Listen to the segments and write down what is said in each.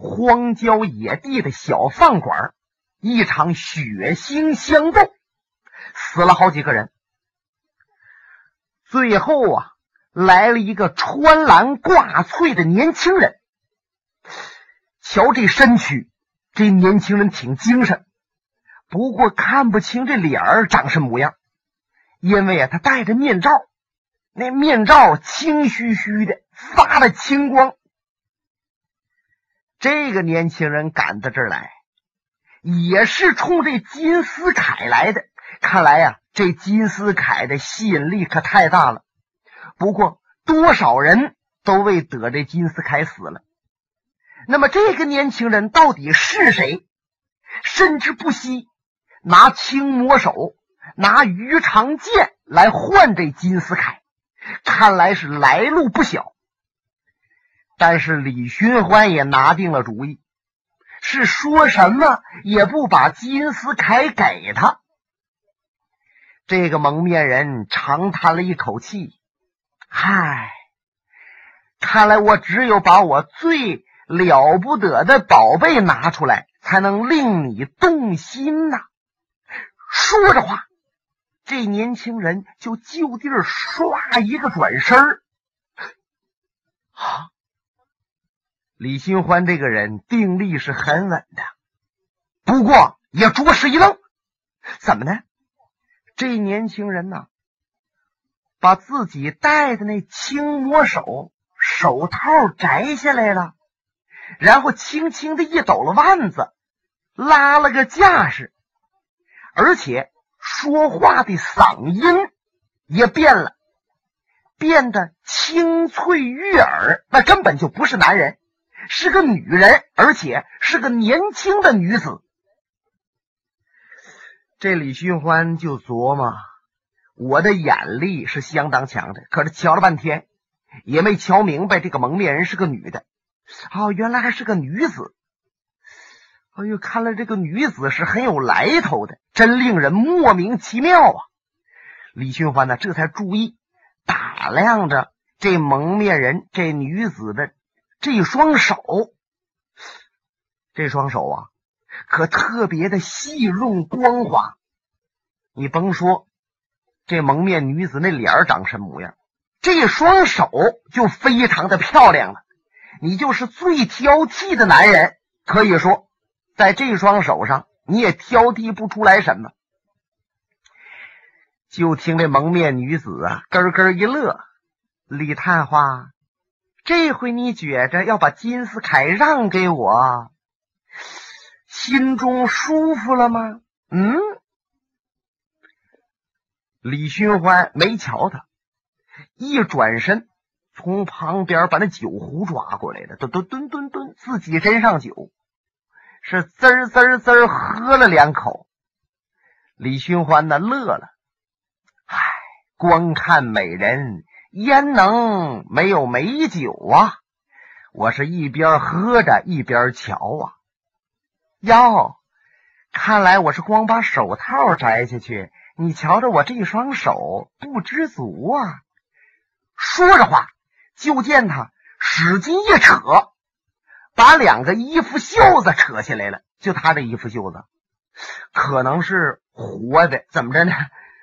荒郊野地的小饭馆，一场血腥相斗，死了好几个人。最后啊，来了一个穿蓝挂翠的年轻人。瞧这身躯，这年轻人挺精神，不过看不清这脸儿长什么模样，因为啊，他戴着面罩，那面罩青须须的，发着青光。这个年轻人赶到这儿来，也是冲这金斯凯来的。看来呀，这金斯凯的吸引力可太大了。不过，多少人都为得这金斯凯死了。那么，这个年轻人到底是谁？甚至不惜拿青魔手、拿鱼肠剑来换这金斯凯，看来是来路不小。但是李寻欢也拿定了主意，是说什么也不把金斯凯给他。这个蒙面人长叹了一口气：“嗨，看来我只有把我最了不得的宝贝拿出来，才能令你动心呐。”说着话，这年轻人就就地儿唰一个转身儿，啊！李新欢这个人定力是很稳的，不过也着实一愣，怎么呢？这年轻人呢，把自己戴的那青魔手手套摘下来了，然后轻轻的一抖了腕子，拉了个架势，而且说话的嗓音也变了，变得清脆悦耳，那根本就不是男人。是个女人，而且是个年轻的女子。这李寻欢就琢磨：我的眼力是相当强的，可是瞧了半天也没瞧明白这个蒙面人是个女的。哦，原来还是个女子。哎呦，看来这个女子是很有来头的，真令人莫名其妙啊！李寻欢呢，这才注意打量着这蒙面人这女子的。这双手，这双手啊，可特别的细润光滑。你甭说，这蒙面女子那脸长什么模样，这双手就非常的漂亮了。你就是最挑剔的男人，可以说，在这双手上你也挑剔不出来什么。就听这蒙面女子啊，咯咯一乐，李探花。这回你觉着要把金斯凯让给我，心中舒服了吗？嗯。李寻欢没瞧他，一转身从旁边把那酒壶抓过来了，吨吨吨吨吨，自己斟上酒，是滋滋滋喝了两口。李寻欢呢乐了，唉，光看美人。焉能没有美酒啊！我是一边喝着一边瞧啊。哟，看来我是光把手套摘下去，你瞧着我这双手不知足啊！说着话，就见他使劲一扯，把两个衣服袖子扯下来了。就他这衣服袖子，可能是活的，怎么着呢？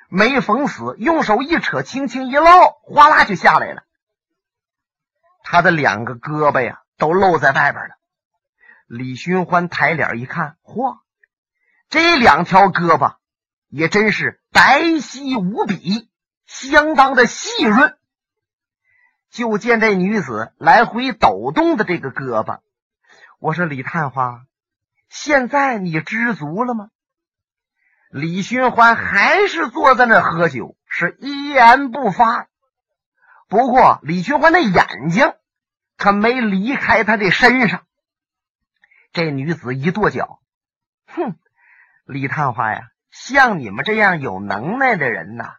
没缝死，用手一扯，轻轻一捞，哗啦就下来了。他的两个胳膊呀，都露在外边了。李寻欢抬脸一看，嚯，这两条胳膊也真是白皙无比，相当的细润。就见这女子来回抖动的这个胳膊，我说李探花，现在你知足了吗？李寻欢还是坐在那喝酒，是一言不发。不过李寻欢的眼睛可没离开他的身上。这女子一跺脚，哼，李探花呀，像你们这样有能耐的人呐，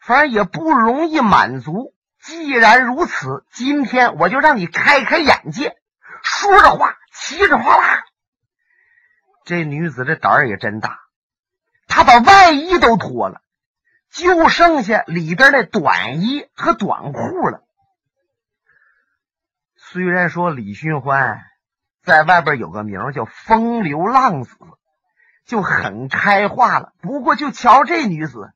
反正也不容易满足。既然如此，今天我就让你开开眼界。说着话，齐着哗啦，这女子这胆儿也真大。他把外衣都脱了，就剩下里边的短衣和短裤了。虽然说李寻欢在外边有个名叫风流浪子，就很开化了。不过就瞧这女子，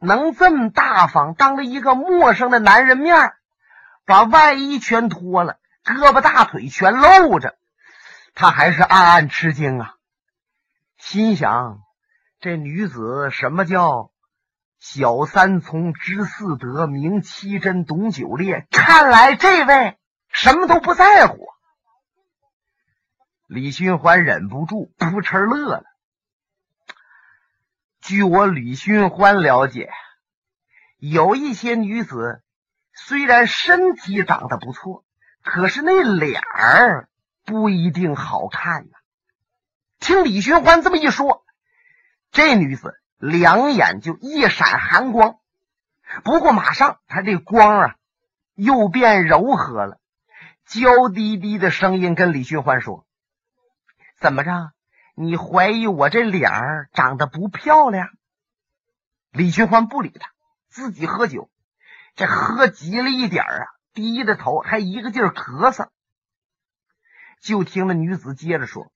能这么大方，当着一个陌生的男人面，把外衣全脱了，胳膊大腿全露着，他还是暗暗吃惊啊，心想：这女子什么叫？小三从知四德，明七真，懂九烈。看来这位什么都不在乎。李寻欢忍不住扑哧乐了。据我李寻欢了解，有一些女子虽然身体长得不错，可是那脸儿不一定好看呢。听李寻欢这么一说，这女子。两眼就一闪寒光，不过马上她这光啊又变柔和了，娇滴滴的声音跟李寻欢说：“怎么着？你怀疑我这脸儿长得不漂亮？”李寻欢不理他，自己喝酒，这喝急了一点啊，低着头还一个劲儿咳嗽。就听那女子接着说：“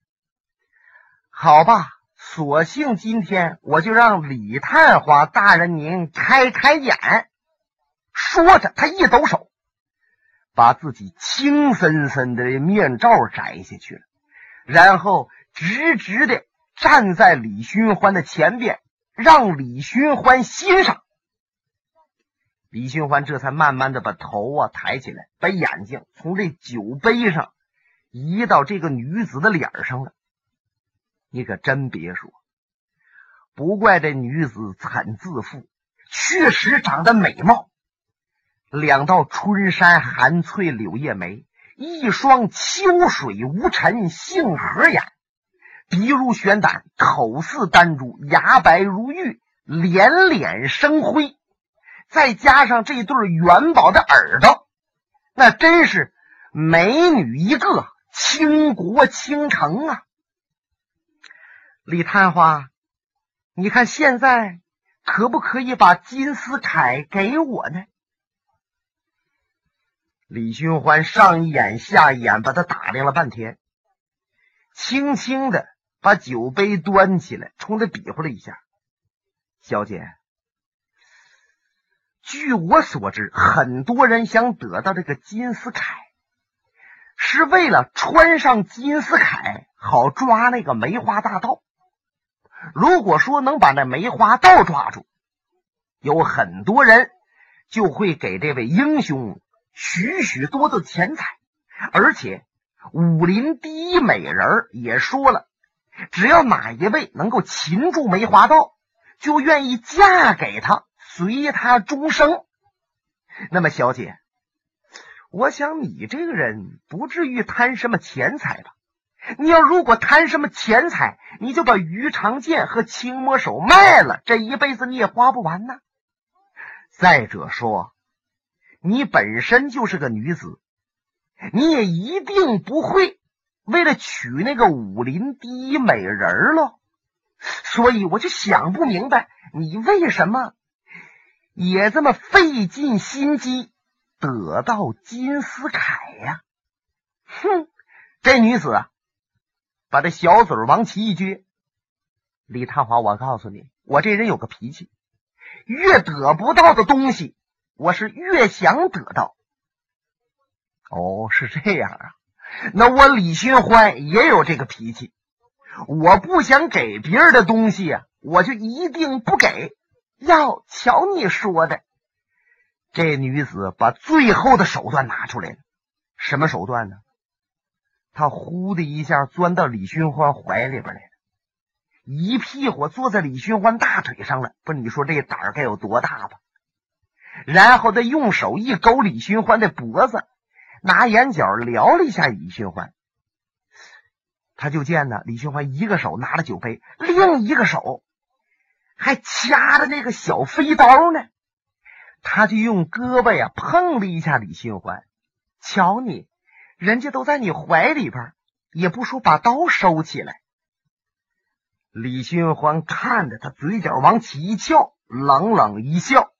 好吧。”索性今天我就让李探花大人您开开眼。说着，他一抖手，把自己青森森的面罩摘下去了，然后直直的站在李寻欢的前边，让李寻欢欣赏。李寻欢这才慢慢的把头啊抬起来，把眼睛从这酒杯上移到这个女子的脸上了。你可真别说，不怪这女子惨自负，确实长得美貌。两道春山含翠柳叶眉，一双秋水无尘杏核眼，鼻如悬胆，口似丹珠，牙白如玉，脸脸生辉，再加上这对元宝的耳朵，那真是美女一个，倾国倾城啊！李探花，你看现在可不可以把金丝铠给我呢？李寻欢上一眼下一眼，把他打量了半天，轻轻的把酒杯端起来，冲他比划了一下：“小姐，据我所知，很多人想得到这个金丝铠，是为了穿上金丝铠，好抓那个梅花大盗。”如果说能把那梅花道抓住，有很多人就会给这位英雄许许多多的钱财，而且武林第一美人也说了，只要哪一位能够擒住梅花道，就愿意嫁给他，随他终生。那么，小姐，我想你这个人不至于贪什么钱财吧？你要如果贪什么钱财，你就把鱼肠剑和青魔手卖了，这一辈子你也花不完呢。再者说，你本身就是个女子，你也一定不会为了娶那个武林第一美人喽。所以我就想不明白，你为什么也这么费尽心机得到金丝铠呀？哼，这女子！把这小嘴往起一撅，李探花，我告诉你，我这人有个脾气，越得不到的东西，我是越想得到。哦，是这样啊，那我李寻欢也有这个脾气，我不想给别人的东西啊，我就一定不给。要瞧你说的，这女子把最后的手段拿出来了，什么手段呢？他呼的一下钻到李寻欢怀里边来了，一屁股坐在李寻欢大腿上了。不，你说这胆儿该有多大吧？然后他用手一勾李寻欢的脖子，拿眼角撩了一下李寻欢。他就见呢，李寻欢一个手拿着酒杯，另一个手还掐着那个小飞刀呢。他就用胳膊呀碰了一下李寻欢，瞧你。人家都在你怀里边，也不说把刀收起来。李寻欢看着他，嘴角往起一翘，冷冷一笑：“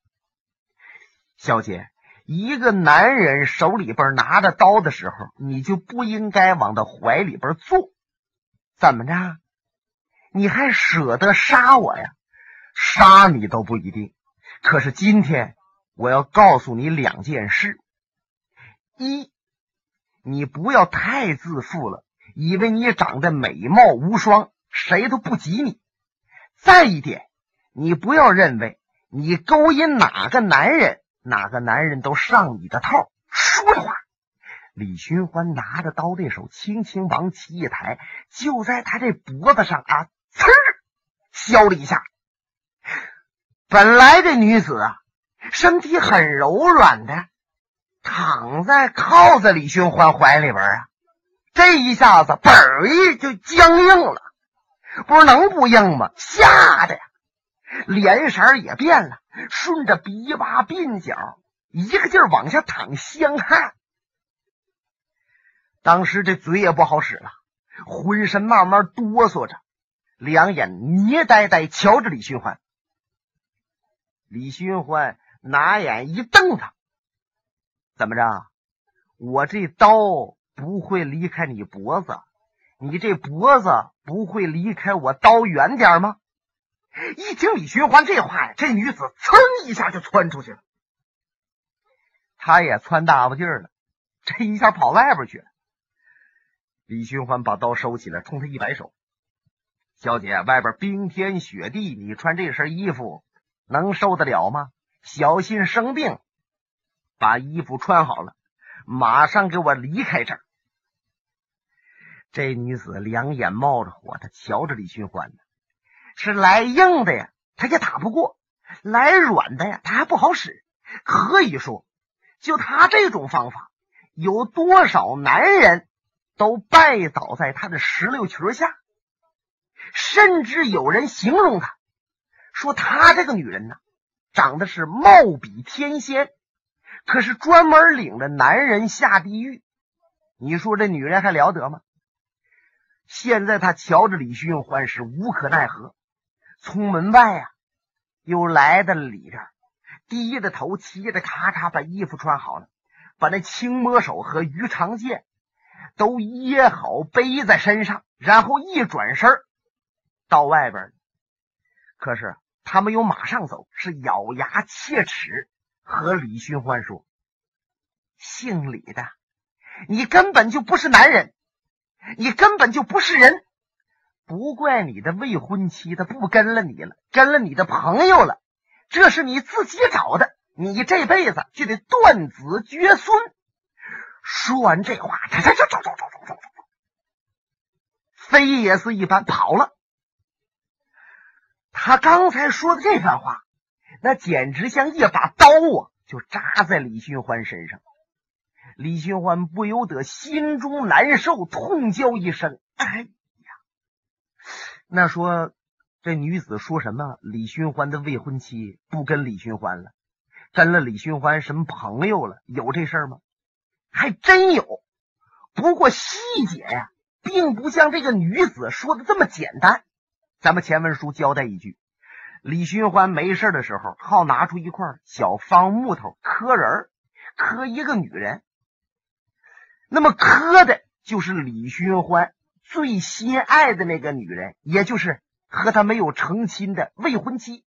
小姐，一个男人手里边拿着刀的时候，你就不应该往他怀里边坐。怎么着？你还舍得杀我呀？杀你都不一定。可是今天我要告诉你两件事：一，你不要太自负了，以为你长得美貌无双，谁都不及你；再一点，你不要认为你勾引哪个男人。哪个男人都上你的套。说着话，李寻欢拿着刀的手轻轻往起一抬，就在他这脖子上啊，呲削了一下。本来这女子啊，身体很柔软的，躺在靠在李寻欢怀里边啊，这一下子嘣儿一就僵硬了，不是能不硬吗？吓得呀！脸色也变了，顺着鼻洼鬓角一个劲儿往下淌香汗。当时这嘴也不好使了，浑身慢慢哆嗦着，两眼捏呆呆瞧着李寻欢。李寻欢拿眼一瞪他：“怎么着？我这刀不会离开你脖子，你这脖子不会离开我刀远点吗？”一听李寻欢这话呀，这女子噌一下就窜出去了。他也窜大不劲儿了，这一下跑外边去了。李寻欢把刀收起来，冲他一摆手：“小姐，外边冰天雪地，你穿这身衣服能受得了吗？小心生病。把衣服穿好了，马上给我离开这儿。”这女子两眼冒着火，她瞧着李寻欢呢。是来硬的呀，他也打不过；来软的呀，他还不好使。可以说，就他这种方法，有多少男人都拜倒在他的石榴裙下。甚至有人形容他，说他这个女人呢，长得是貌比天仙，可是专门领着男人下地狱。你说这女人还了得吗？现在他瞧着李寻欢是无可奈何。从门外呀，又来到了里边，低着头，嘁的咔嚓把衣服穿好了，把那青魔手和鱼肠剑都掖好，背在身上，然后一转身到外边。可是他没有马上走，是咬牙切齿和李寻欢说：“姓李的，你根本就不是男人，你根本就不是人。”不怪你的未婚妻，她不跟了你了，跟了你的朋友了，这是你自己找的，你这辈子就得断子绝孙。说完这话，他他就走走走走走走走，飞也似一般跑了。他刚才说的这番话，那简直像一把刀啊，就扎在李寻欢身上。李寻欢不由得心中难受，痛叫一声：“哎呀！”那说这女子说什么？李寻欢的未婚妻不跟李寻欢了，跟了李寻欢什么朋友了？有这事儿吗？还真有。不过细节呀，并不像这个女子说的这么简单。咱们前文书交代一句：李寻欢没事的时候，好拿出一块小方木头磕人磕一个女人。那么磕的就是李寻欢。最心爱的那个女人，也就是和他没有成亲的未婚妻。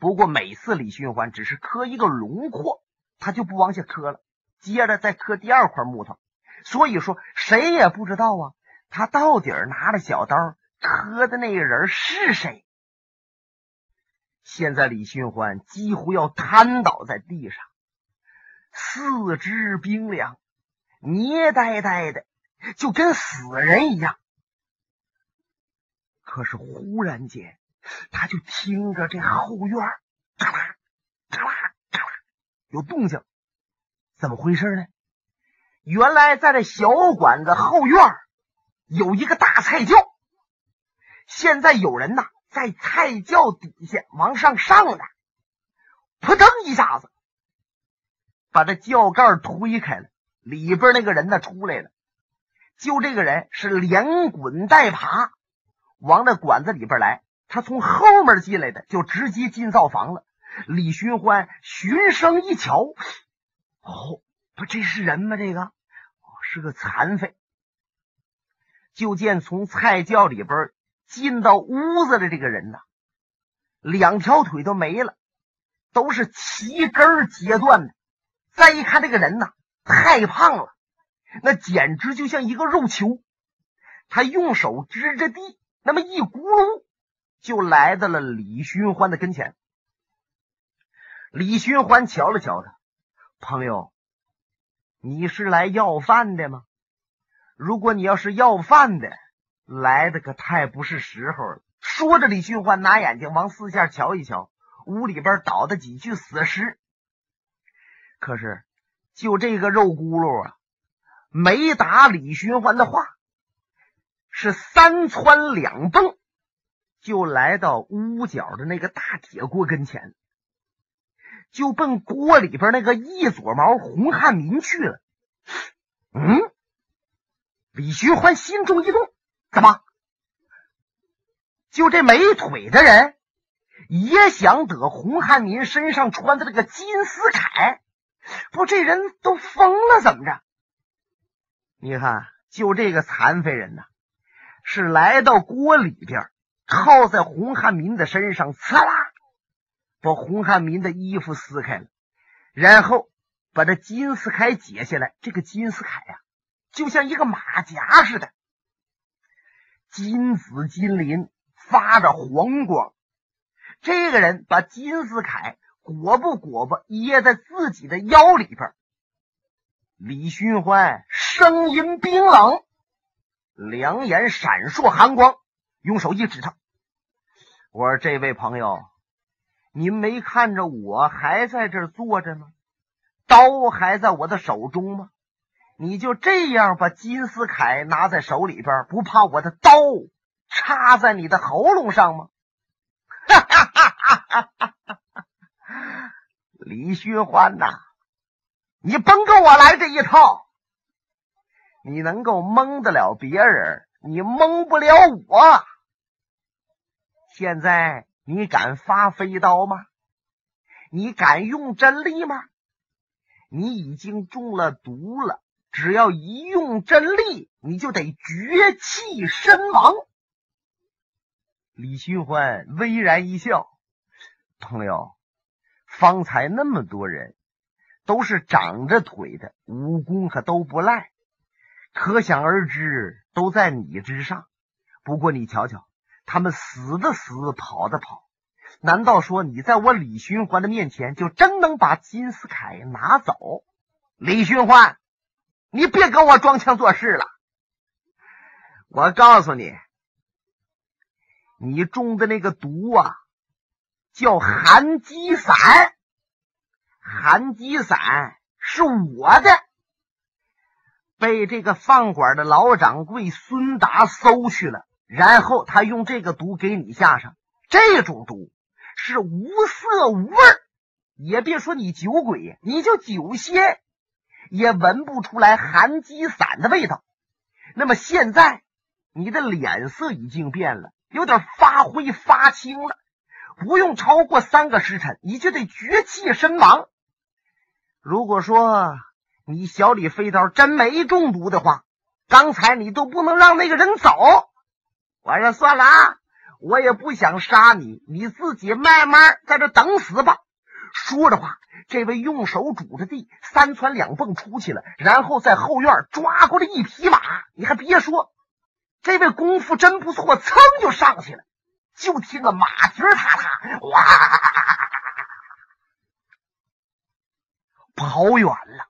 不过每次李寻欢只是磕一个轮廓，他就不往下磕了，接着再磕第二块木头。所以说，谁也不知道啊，他到底拿着小刀磕的那个人是谁。现在李寻欢几乎要瘫倒在地上，四肢冰凉，捏呆呆的。就跟死人一样。可是忽然间，他就听着这后院嘎啦嘎啦嘎啦有动静，怎么回事呢？原来在这小馆子后院有一个大菜窖，现在有人呐在菜窖底下往上上呢，扑腾一下子把这窖盖推开了，里边那个人呢出来了。就这个人是连滚带爬往那馆子里边来，他从后面进来的，就直接进灶房了。李寻欢循声一瞧，哦，不，这是人吗？这个，是个残废。就见从菜窖里边进到屋子的这个人呐，两条腿都没了，都是齐根截断的。再一看这个人呐，太胖了，那简直就像一个肉球。他用手支着地，那么一咕噜就来到了李寻欢的跟前。李寻欢瞧了瞧他，朋友，你是来要饭的吗？如果你要是要饭的，来的可太不是时候了。说着，李寻欢拿眼睛往四下瞧一瞧，屋里边倒的几具死尸。可是，就这个肉轱辘啊，没答李寻欢的话，是三窜两蹦，就来到屋角的那个大铁锅跟前。就奔锅里边那个一撮毛洪汉民去了。嗯，李寻欢心中一动，怎么？就这没腿的人也想得洪汉民身上穿的这个金丝铠？不，这人都疯了，怎么着？你看，就这个残废人呐，是来到锅里边，靠在洪汉民的身上，刺啦。把洪汉民的衣服撕开了，然后把这金丝铠解下来。这个金丝铠呀，就像一个马甲似的，金紫金鳞，发着黄光。这个人把金丝铠裹不裹不掖在自己的腰里边。李寻欢声音冰冷，两眼闪烁寒光，用手一指他：“我说这位朋友。”您没看着我还在这坐着吗？刀还在我的手中吗？你就这样把金丝铠拿在手里边，不怕我的刀插在你的喉咙上吗？哈哈哈哈哈哈！李寻欢呐，你甭跟我来这一套。你能够蒙得了别人，你蒙不了我。现在。你敢发飞刀吗？你敢用真力吗？你已经中了毒了，只要一用真力，你就得绝气身亡。李寻欢微然一笑：“朋友，方才那么多人都是长着腿的，武功可都不赖，可想而知都在你之上。不过你瞧瞧。”他们死的死，跑的跑，难道说你在我李寻欢的面前就真能把金丝铠拿走？李寻欢，你别跟我装腔作势了。我告诉你，你中的那个毒啊，叫寒鸡散。寒鸡散是我的，被这个饭馆的老掌柜孙达搜去了。然后他用这个毒给你下上，这种毒是无色无味也别说你酒鬼，你就酒仙也闻不出来寒鸡散的味道。那么现在你的脸色已经变了，有点发灰发青了，不用超过三个时辰，你就得绝气身亡。如果说你小李飞刀真没中毒的话，刚才你都不能让那个人走。我说算了啊，我也不想杀你，你自己慢慢在这等死吧。说着话，这位用手拄着地，三窜两蹦出去了，然后在后院抓过来一匹马。你还别说，这位功夫真不错，噌就上去了。就听个马蹄儿踏踏，哇，跑远了，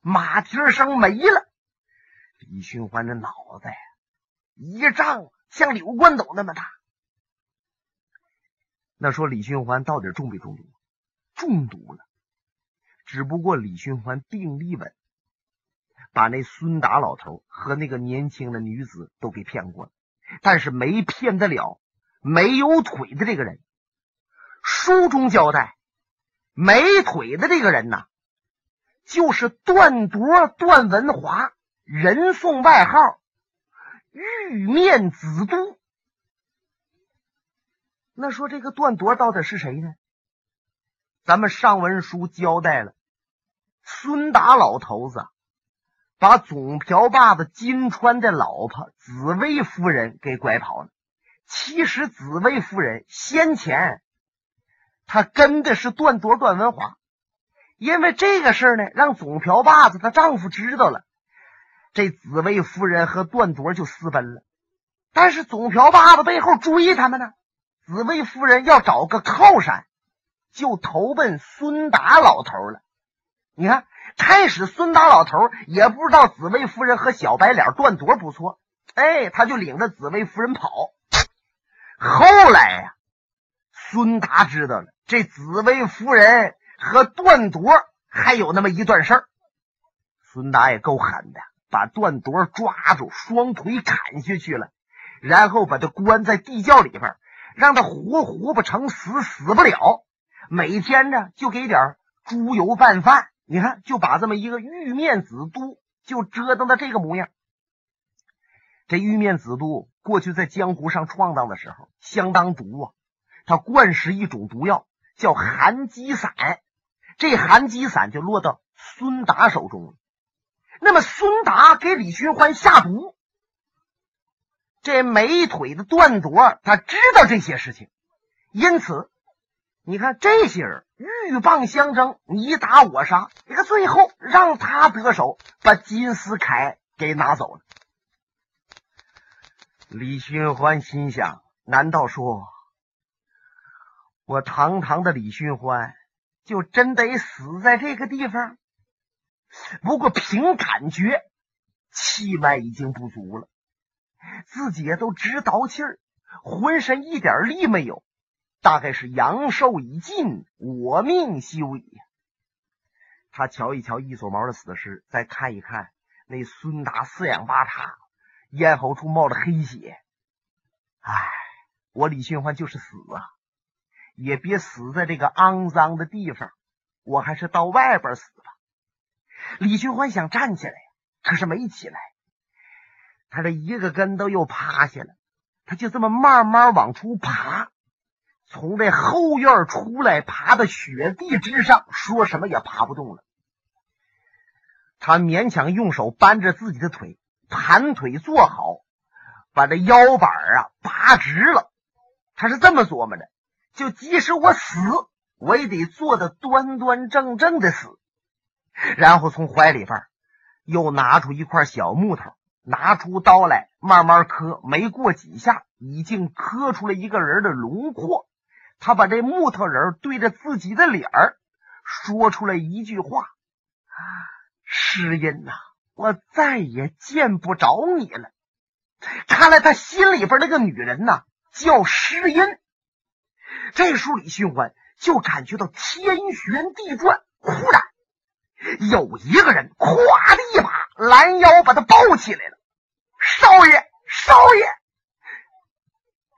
马蹄声没了。李寻欢的脑袋一胀。像柳冠斗那么大，那说李寻欢到底中没中毒？中毒了，只不过李寻欢定力稳，把那孙达老头和那个年轻的女子都给骗过了，但是没骗得了没有腿的这个人。书中交代，没腿的这个人呐，就是段铎段文华，人送外号。玉面紫都，那说这个段铎到底是谁呢？咱们上文书交代了，孙达老头子把总瓢把子金川的老婆紫薇夫人给拐跑了。其实紫薇夫人先前她跟的是段铎段文华，因为这个事儿呢，让总瓢把子她丈夫知道了，这紫薇夫人和段铎就私奔了。但是总瓢把子背后追他们呢，紫薇夫人要找个靠山，就投奔孙达老头了。你看，开始孙达老头也不知道紫薇夫人和小白脸段铎不错，哎，他就领着紫薇夫人跑。后来呀，孙达知道了这紫薇夫人和段铎还有那么一段事儿，孙达也够狠的，把段铎抓住，双腿砍下去了，然后把他关在地窖里边，让他活活不成，死死不了。每天呢，就给点猪油拌饭。你看，就把这么一个玉面子都就折腾到这个模样。这玉面子都过去在江湖上闯荡的时候相当毒啊！他灌食一种毒药叫寒鸡散，这寒鸡散就落到孙达手中了。那么孙达给李寻欢下毒，这美腿的段铎他知道这些事情，因此你看这些人鹬蚌相争，你打我杀，你看最后让他得手，把金丝铠给拿走了。李寻欢心想：难道说我堂堂的李寻欢就真得死在这个地方？不过凭感觉，气脉已经不足了，自己也都直倒气儿，浑身一点力没有，大概是阳寿已尽，我命休矣。他瞧一瞧一撮毛的死尸，再看一看那孙达四仰八叉。咽喉处冒着黑血，唉，我李寻欢就是死啊，也别死在这个肮脏的地方，我还是到外边死吧。李寻欢想站起来，可是没起来，他这一个跟头又趴下了，他就这么慢慢往出爬，从这后院出来，爬到雪地之上，说什么也爬不动了。他勉强用手扳着自己的腿。盘腿坐好，把这腰板啊拔直了。他是这么琢磨的：就即使我死，我也得坐的端端正正的死。然后从怀里边又拿出一块小木头，拿出刀来慢慢磕。没过几下，已经磕出了一个人的轮廓。他把这木头人对着自己的脸儿，说出了一句话：“诗音呐。”我再也见不着你了。看来他心里边那个女人呐，叫诗音。这时候李寻欢就感觉到天旋地转，忽然有一个人咵的一把拦腰把他抱起来了。少爷，少爷！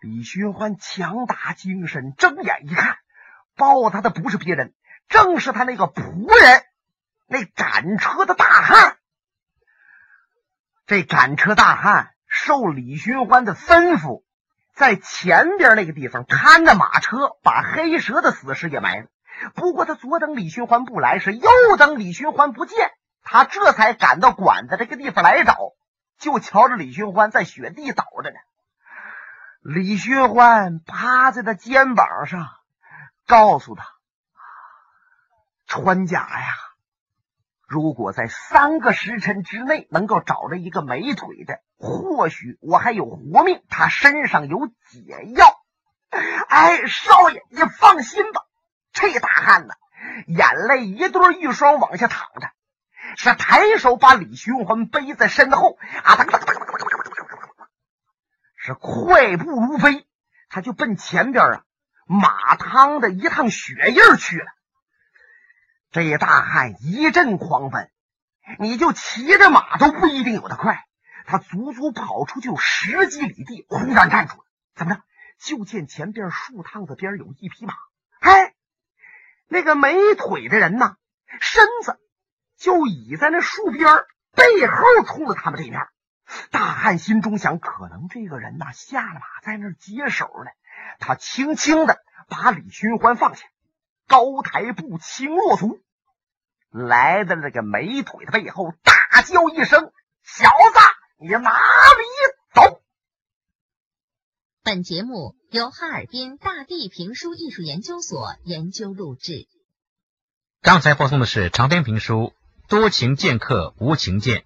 李寻欢强打精神，睁眼一看，抱他的不是别人，正是他那个仆人，那赶车的大汉。这赶车大汉受李寻欢的吩咐，在前边那个地方看着马车，把黑蛇的死尸也埋了。不过他左等李寻欢不来，是右等李寻欢不见，他这才赶到馆子这个地方来找。就瞧着李寻欢在雪地倒着呢。李寻欢趴在他肩膀上，告诉他：“穿甲呀。”如果在三个时辰之内能够找着一个没腿的，或许我还有活命。他身上有解药。哎，少爷，你放心吧。这大汉呢，眼泪一对一双往下淌着，是抬手把李寻欢背在身后，啊，是快步如飞，他就奔前边啊马汤的一趟血印去了。这大汉一阵狂奔，你就骑着马都不一定有他快。他足足跑出去十几里地，忽然站住了。怎么着？就见前边树趟子边有一匹马。哎，那个没腿的人呐，身子就倚在那树边，背后冲着他们这面。大汉心中想：可能这个人呐下了马，在那儿接手呢。他轻轻的把李寻欢放下。高抬步，轻落足，来到这个美腿的背后，大叫一声：“小子，你哪里走？”本节目由哈尔滨大地评书艺术研究所研究录制。刚才播送的是长篇评书《多情剑客无情剑》。